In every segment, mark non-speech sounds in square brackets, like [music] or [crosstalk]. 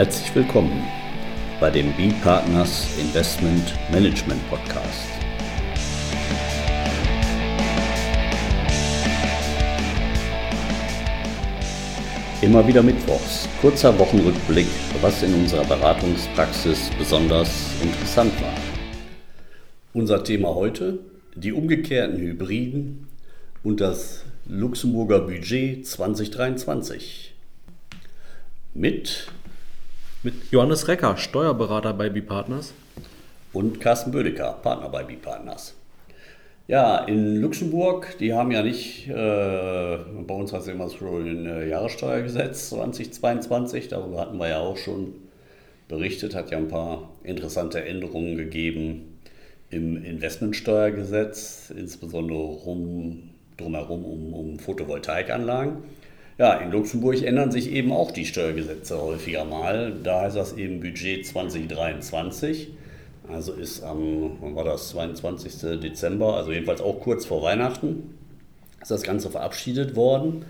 Herzlich willkommen bei dem B-Partners Investment Management Podcast. Immer wieder Mittwochs, kurzer Wochenrückblick, was in unserer Beratungspraxis besonders interessant war. Unser Thema heute, die umgekehrten Hybriden und das Luxemburger Budget 2023. Mit mit Johannes Recker, Steuerberater bei B-Partners. Und Carsten Bödecker, Partner bei B-Partners. Ja, in Luxemburg, die haben ja nicht, äh, bei uns heißt es immer schon ein äh, Jahressteuergesetz 2022, darüber hatten wir ja auch schon berichtet, hat ja ein paar interessante Änderungen gegeben im Investmentsteuergesetz, insbesondere rum, drumherum um, um Photovoltaikanlagen. Ja, in Luxemburg ändern sich eben auch die Steuergesetze häufiger mal. Da heißt das eben Budget 2023. Also ist am, wann war das, 22. Dezember, also jedenfalls auch kurz vor Weihnachten, ist das Ganze verabschiedet worden.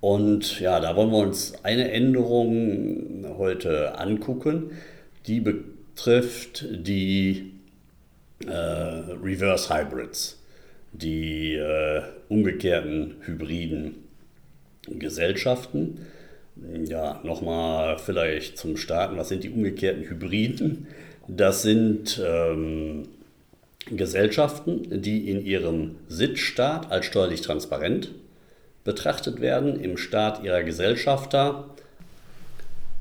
Und ja, da wollen wir uns eine Änderung heute angucken, die betrifft die äh, Reverse Hybrids, die äh, umgekehrten Hybriden. Gesellschaften. Ja, nochmal vielleicht zum Starten, was sind die umgekehrten Hybriden? Das sind ähm, Gesellschaften, die in ihrem Sitzstaat als steuerlich transparent betrachtet werden, im Staat ihrer Gesellschafter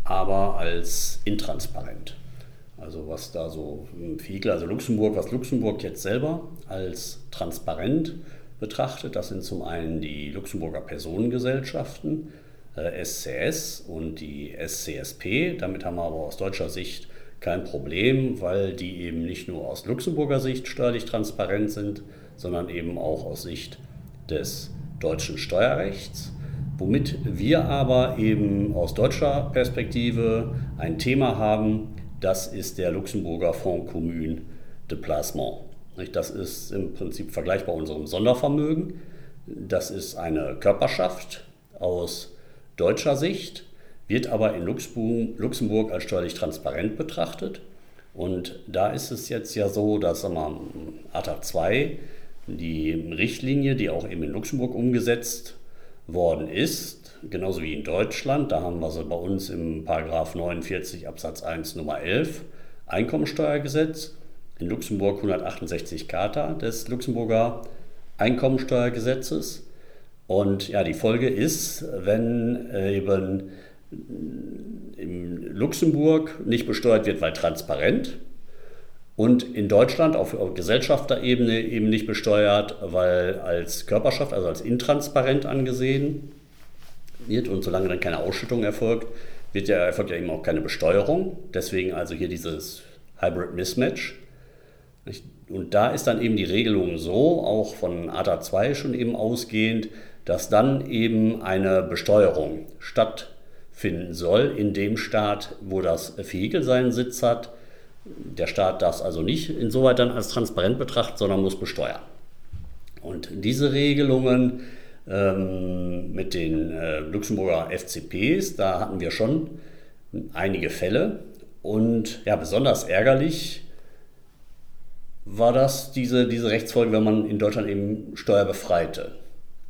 aber als intransparent. Also was da so im Fiegel, also Luxemburg, was Luxemburg jetzt selber als transparent betrachtet. Das sind zum einen die Luxemburger Personengesellschaften, äh, SCS und die SCSP. Damit haben wir aber aus deutscher Sicht kein Problem, weil die eben nicht nur aus Luxemburger Sicht steuerlich transparent sind, sondern eben auch aus Sicht des deutschen Steuerrechts. Womit wir aber eben aus deutscher Perspektive ein Thema haben, das ist der Luxemburger Fonds Commun de Placement. Das ist im Prinzip vergleichbar unserem Sondervermögen. Das ist eine Körperschaft aus deutscher Sicht, wird aber in Luxemburg als steuerlich transparent betrachtet. Und da ist es jetzt ja so, dass ATA 2, die Richtlinie, die auch eben in Luxemburg umgesetzt worden ist, genauso wie in Deutschland, da haben wir sie bei uns im Paragraph 49 Absatz 1 Nummer 11 Einkommensteuergesetz in Luxemburg 168 Charta des Luxemburger Einkommensteuergesetzes. Und ja, die Folge ist, wenn äh, eben in Luxemburg nicht besteuert wird, weil transparent und in Deutschland auf Gesellschafterebene eben nicht besteuert, weil als Körperschaft, also als intransparent angesehen wird und solange dann keine Ausschüttung erfolgt, wird ja, erfolgt ja eben auch keine Besteuerung. Deswegen also hier dieses Hybrid Mismatch. Und da ist dann eben die Regelung so, auch von ATA 2 schon eben ausgehend, dass dann eben eine Besteuerung stattfinden soll in dem Staat, wo das Vehikel seinen Sitz hat. Der Staat darf es also nicht insoweit dann als transparent betrachten, sondern muss besteuern. Und diese Regelungen ähm, mit den äh, Luxemburger FCPs, da hatten wir schon einige Fälle. Und ja, besonders ärgerlich war das diese, diese Rechtsfolge, wenn man in Deutschland eben steuerbefreite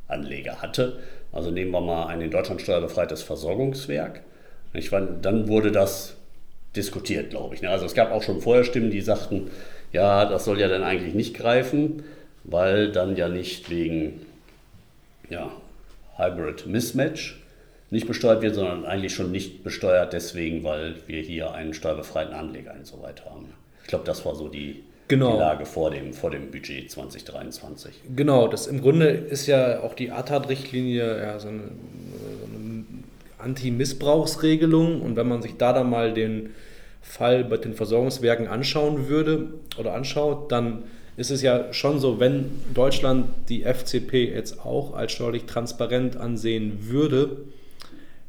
Anleger hatte. Also nehmen wir mal ein in Deutschland steuerbefreites Versorgungswerk. Ich meine, dann wurde das diskutiert, glaube ich. Ne? Also es gab auch schon vorher Stimmen, die sagten, ja, das soll ja dann eigentlich nicht greifen, weil dann ja nicht wegen ja, Hybrid Mismatch nicht besteuert wird, sondern eigentlich schon nicht besteuert deswegen, weil wir hier einen steuerbefreiten Anleger insoweit haben. Ich glaube, das war so die, genau. die Lage vor dem, vor dem Budget 2023. Genau, das im Grunde ist ja auch die ATAT-Richtlinie ja, so eine, so eine Anti-Missbrauchsregelung und wenn man sich da dann mal den Fall bei den Versorgungswerken anschauen würde oder anschaut, dann ist es ja schon so, wenn Deutschland die FCP jetzt auch als steuerlich transparent ansehen würde,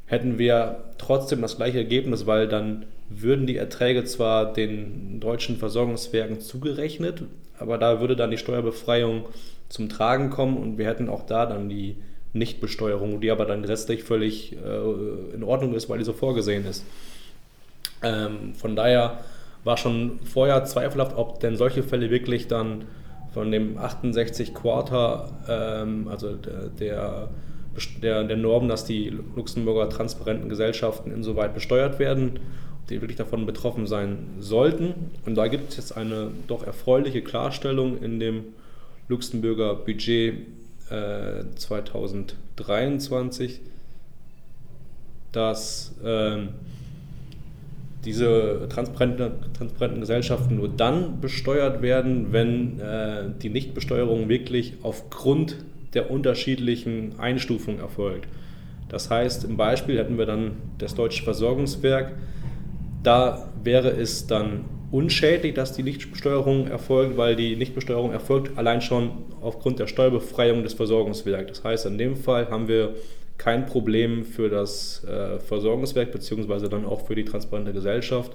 hätten wir trotzdem das gleiche Ergebnis, weil dann würden die Erträge zwar den deutschen Versorgungswerken zugerechnet, aber da würde dann die Steuerbefreiung zum Tragen kommen und wir hätten auch da dann die Nichtbesteuerung, die aber dann letztlich völlig äh, in Ordnung ist, weil die so vorgesehen ist. Ähm, von daher war schon vorher zweifelhaft, ob denn solche Fälle wirklich dann von dem 68 Quarter, ähm, also der, der, der Norm, dass die Luxemburger transparenten Gesellschaften insoweit besteuert werden, die wirklich davon betroffen sein sollten. Und da gibt es jetzt eine doch erfreuliche Klarstellung in dem Luxemburger Budget äh, 2023, dass ähm, diese transparenten, transparenten Gesellschaften nur dann besteuert werden, wenn äh, die Nichtbesteuerung wirklich aufgrund der unterschiedlichen Einstufung erfolgt. Das heißt, im Beispiel hätten wir dann das Deutsche Versorgungswerk. Da wäre es dann unschädlich, dass die Nichtbesteuerung erfolgt, weil die Nichtbesteuerung erfolgt allein schon aufgrund der Steuerbefreiung des Versorgungswerks. Das heißt, in dem Fall haben wir kein Problem für das äh, Versorgungswerk beziehungsweise dann auch für die transparente Gesellschaft.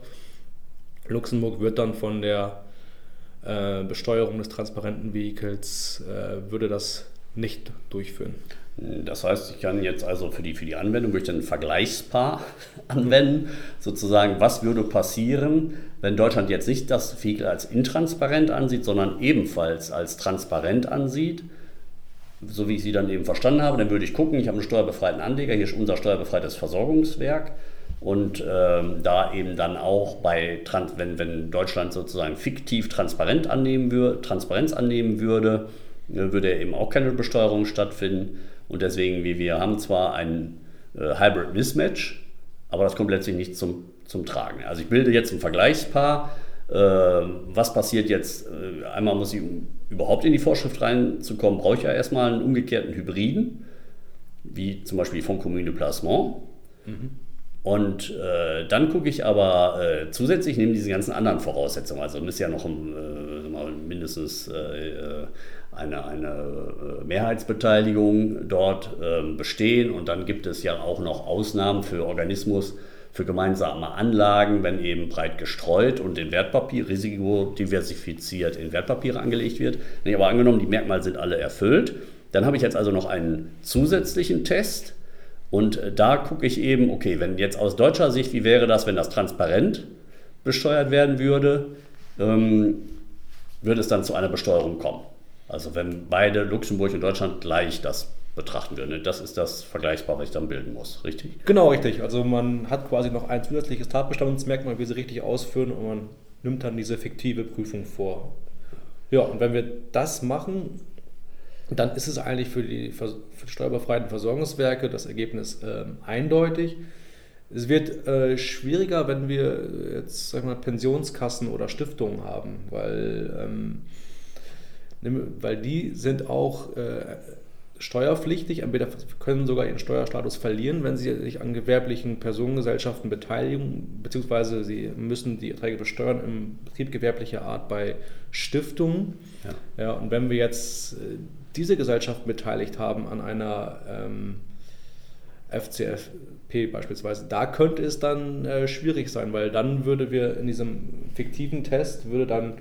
Luxemburg wird dann von der äh, Besteuerung des transparenten Vehikels, äh, würde das nicht durchführen. Das heißt, ich kann jetzt also für die, für die Anwendung durch ein Vergleichspaar [laughs] anwenden, sozusagen, was würde passieren, wenn Deutschland jetzt nicht das Vehikel als intransparent ansieht, sondern ebenfalls als transparent ansieht? So wie ich sie dann eben verstanden habe, dann würde ich gucken, ich habe einen steuerbefreiten Anleger, hier ist unser steuerbefreites Versorgungswerk und ähm, da eben dann auch bei, wenn, wenn Deutschland sozusagen fiktiv transparent annehmen würde, Transparenz annehmen würde, äh, würde eben auch keine Besteuerung stattfinden und deswegen, wie wir haben zwar ein äh, Hybrid Mismatch, aber das kommt letztlich nicht zum, zum Tragen. Also ich bilde jetzt ein Vergleichspaar, ähm, was passiert jetzt? Äh, einmal muss ich, um überhaupt in die Vorschrift reinzukommen, brauche ich ja erstmal einen umgekehrten Hybriden, wie zum Beispiel von Commune Placement. Mhm. Und äh, dann gucke ich aber äh, zusätzlich neben diesen ganzen anderen Voraussetzungen, also müsste ja noch ein, äh, mindestens äh, eine, eine äh, Mehrheitsbeteiligung dort ähm, bestehen und dann gibt es ja auch noch Ausnahmen für Organismus, für gemeinsame Anlagen, wenn eben breit gestreut und in Wertpapier, risikodiversifiziert in Wertpapiere angelegt wird. Aber angenommen, die Merkmale sind alle erfüllt, dann habe ich jetzt also noch einen zusätzlichen Test und äh, da gucke ich eben, okay, wenn jetzt aus deutscher Sicht, wie wäre das, wenn das transparent besteuert werden würde, ähm, würde es dann zu einer Besteuerung kommen. Also wenn beide Luxemburg und Deutschland gleich das betrachten wir. Ne? Das ist das Vergleichbare, was ich dann bilden muss, richtig? Genau, richtig. Also man hat quasi noch ein zusätzliches Tatbestandsmerkmal, wie sie richtig ausführen und man nimmt dann diese fiktive Prüfung vor. Ja, und wenn wir das machen, dann ist es eigentlich für die, für die steuerbefreiten Versorgungswerke das Ergebnis äh, eindeutig. Es wird äh, schwieriger, wenn wir jetzt sagen wir, Pensionskassen oder Stiftungen haben, weil, ähm, weil die sind auch äh, steuerpflichtig, entweder können sogar ihren Steuerstatus verlieren, wenn sie sich an gewerblichen Personengesellschaften beteiligen, beziehungsweise sie müssen die Erträge besteuern im Betrieb gewerblicher Art bei Stiftungen. Ja. ja und wenn wir jetzt äh, diese Gesellschaften beteiligt haben an einer ähm, FCFP beispielsweise, da könnte es dann äh, schwierig sein, weil dann würde wir in diesem fiktiven Test würde dann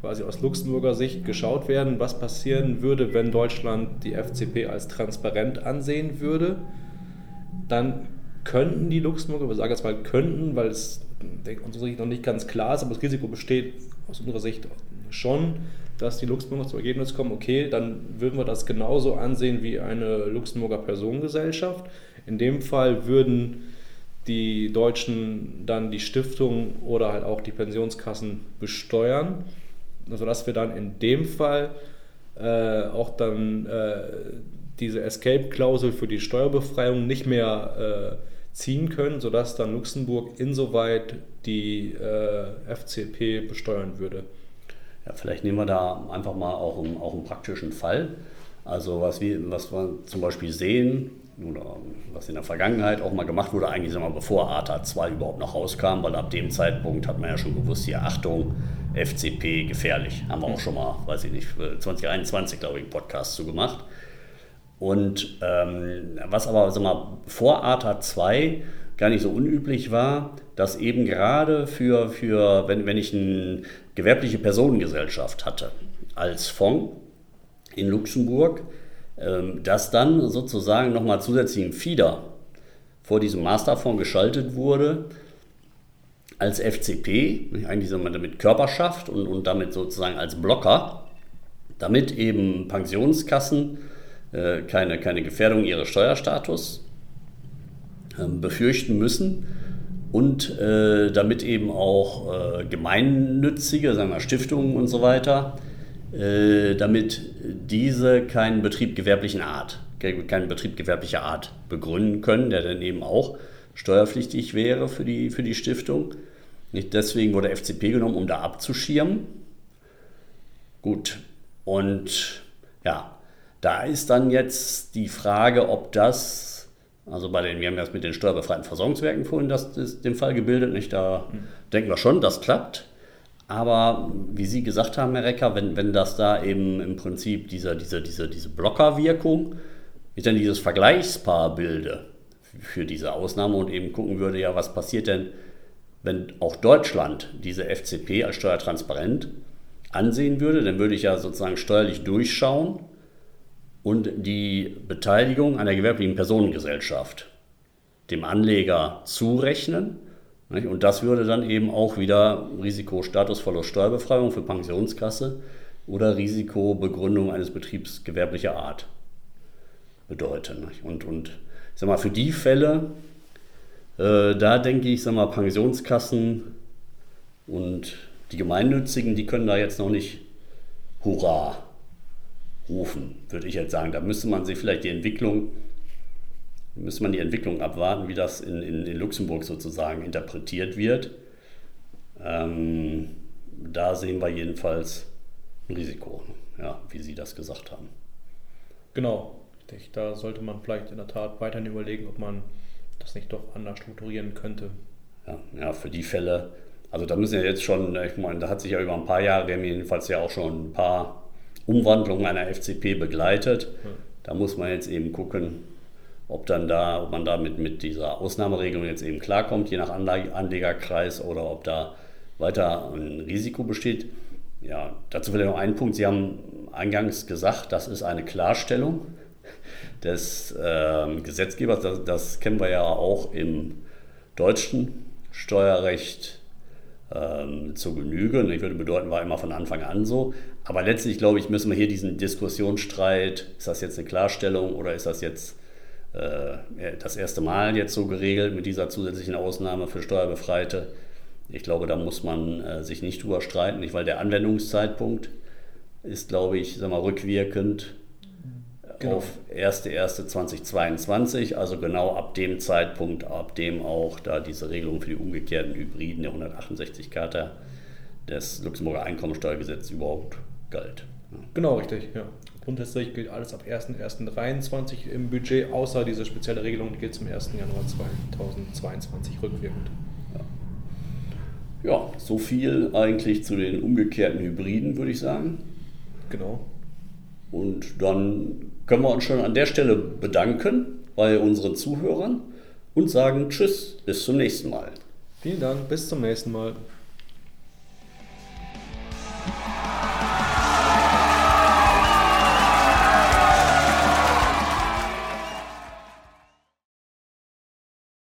quasi aus Luxemburger Sicht geschaut werden, was passieren würde, wenn Deutschland die FCP als transparent ansehen würde. Dann könnten die Luxemburger, wir sagen jetzt mal könnten, weil es unserer Sicht noch nicht ganz klar ist, aber das Risiko besteht aus unserer Sicht schon, dass die Luxemburger zum Ergebnis kommen, okay, dann würden wir das genauso ansehen wie eine Luxemburger Personengesellschaft. In dem Fall würden die Deutschen dann die Stiftung oder halt auch die Pensionskassen besteuern sodass wir dann in dem Fall äh, auch dann äh, diese Escape-Klausel für die Steuerbefreiung nicht mehr äh, ziehen können, sodass dann Luxemburg insoweit die äh, FCP besteuern würde. Ja, vielleicht nehmen wir da einfach mal auch einen, auch einen praktischen Fall. Also was wir, was wir zum Beispiel sehen, oder was in der Vergangenheit auch mal gemacht wurde, eigentlich mal bevor ATA 2 überhaupt noch rauskam, weil ab dem Zeitpunkt hat man ja schon gewusst, hier Achtung, FCP gefährlich. Haben wir auch schon mal, weiß ich nicht, 2021, glaube ich, einen Podcast zu gemacht. Und ähm, was aber sag mal, vor ATA 2 gar nicht so unüblich war, dass eben gerade für, für wenn, wenn ich eine gewerbliche Personengesellschaft hatte als Fonds in Luxemburg, ähm, dass dann sozusagen nochmal zusätzlich ein Fieder vor diesem Masterfonds geschaltet wurde, als FCP, eigentlich so mit Körperschaft und, und damit sozusagen als Blocker, damit eben Pensionskassen äh, keine, keine Gefährdung ihres Steuerstatus äh, befürchten müssen und äh, damit eben auch äh, gemeinnützige, sagen wir Stiftungen und so weiter, äh, damit diese keinen Betrieb gewerblichen Art, keinen Betrieb gewerblicher Art begründen können, der dann eben auch steuerpflichtig wäre für die, für die Stiftung. Nicht deswegen wurde FCP genommen, um da abzuschirmen. Gut, und ja, da ist dann jetzt die Frage, ob das, also bei den, wir haben das mit den steuerbefreiten Versorgungswerken vorhin das, das, den Fall gebildet, nicht? Da mhm. denken wir schon, das klappt. Aber wie Sie gesagt haben, Herr Recker, wenn, wenn das da eben im Prinzip diese, diese, diese, diese Blockerwirkung, ich dann dieses Vergleichspaar bilde für diese Ausnahme und eben gucken würde, ja, was passiert denn, wenn auch Deutschland diese FCP als steuertransparent ansehen würde, dann würde ich ja sozusagen steuerlich durchschauen und die Beteiligung einer gewerblichen Personengesellschaft dem Anleger zurechnen. Und das würde dann eben auch wieder Risikostatusverlust Steuerbefreiung für Pensionskasse oder Risikobegründung eines Betriebs gewerblicher Art bedeuten. Und, und ich sag mal, für die Fälle, äh, da denke ich, sag mal, Pensionskassen und die Gemeinnützigen, die können da jetzt noch nicht Hurra rufen, würde ich jetzt sagen. Da müsste man sich vielleicht die Entwicklung, müsste man die Entwicklung abwarten, wie das in, in, in Luxemburg sozusagen interpretiert wird. Ähm, da sehen wir jedenfalls ein Risiko, ja, wie Sie das gesagt haben. Genau, da sollte man vielleicht in der Tat weiterhin überlegen, ob man das nicht doch anders strukturieren könnte. Ja, ja für die Fälle, also da müssen ja jetzt schon, ich meine, da hat sich ja über ein paar Jahre, wir haben jedenfalls ja auch schon ein paar Umwandlungen einer FCP begleitet. Da muss man jetzt eben gucken, ob dann da, ob man da mit, mit dieser Ausnahmeregelung jetzt eben klarkommt, je nach Anlegerkreis oder ob da weiter ein Risiko besteht. Ja, dazu vielleicht noch ein Punkt. Sie haben eingangs gesagt, das ist eine Klarstellung des äh, Gesetzgebers. Das, das, kennen wir ja auch im deutschen Steuerrecht ähm, zur Genüge. Ich würde bedeuten, war immer von Anfang an so. Aber letztlich, glaube ich, müssen wir hier diesen Diskussionsstreit, ist das jetzt eine Klarstellung oder ist das jetzt äh, das erste Mal jetzt so geregelt mit dieser zusätzlichen Ausnahme für Steuerbefreite? Ich glaube, da muss man äh, sich nicht drüber streiten, nicht, weil der Anwendungszeitpunkt ist, glaube ich, sag mal, rückwirkend genau. auf 1.1.2022, also genau ab dem Zeitpunkt, ab dem auch da diese Regelung für die umgekehrten Hybriden der 168-Karte des Luxemburger Einkommensteuergesetzes überhaupt galt. Genau, richtig, ja. Grundsätzlich gilt alles ab 1.1.23 im Budget, außer diese spezielle Regelung, die gilt zum 1. Januar 2022 rückwirkend. Ja. ja, so viel eigentlich zu den umgekehrten Hybriden, würde ich sagen. Genau. Und dann können wir uns schon an der Stelle bedanken bei unseren Zuhörern und sagen Tschüss, bis zum nächsten Mal. Vielen Dank, bis zum nächsten Mal.